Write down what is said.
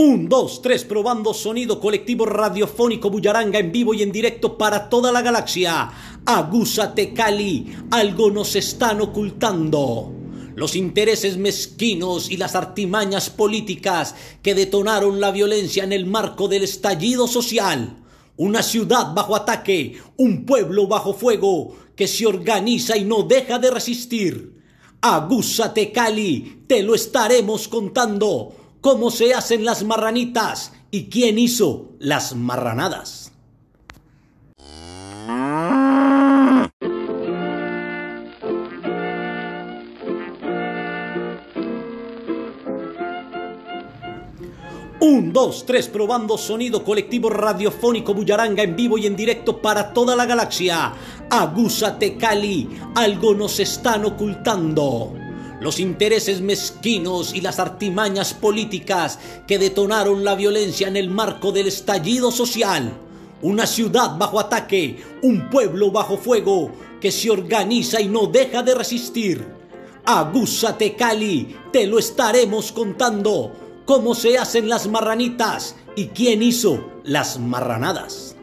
Un, dos, tres, probando sonido colectivo radiofónico Bullaranga en vivo y en directo para toda la galaxia. Agúzate Cali, algo nos están ocultando. Los intereses mezquinos y las artimañas políticas que detonaron la violencia en el marco del estallido social. Una ciudad bajo ataque, un pueblo bajo fuego que se organiza y no deja de resistir. Agúzate Cali, te lo estaremos contando cómo se hacen las marranitas y quién hizo las marranadas. Un, dos, tres, probando sonido colectivo radiofónico Bullaranga en vivo y en directo para toda la galaxia. Agúzate Cali, algo nos están ocultando los intereses mezquinos y las artimañas políticas que detonaron la violencia en el marco del estallido social. Una ciudad bajo ataque, un pueblo bajo fuego que se organiza y no deja de resistir. Agúzate Cali, te lo estaremos contando. Cómo se hacen las marranitas y quién hizo las marranadas.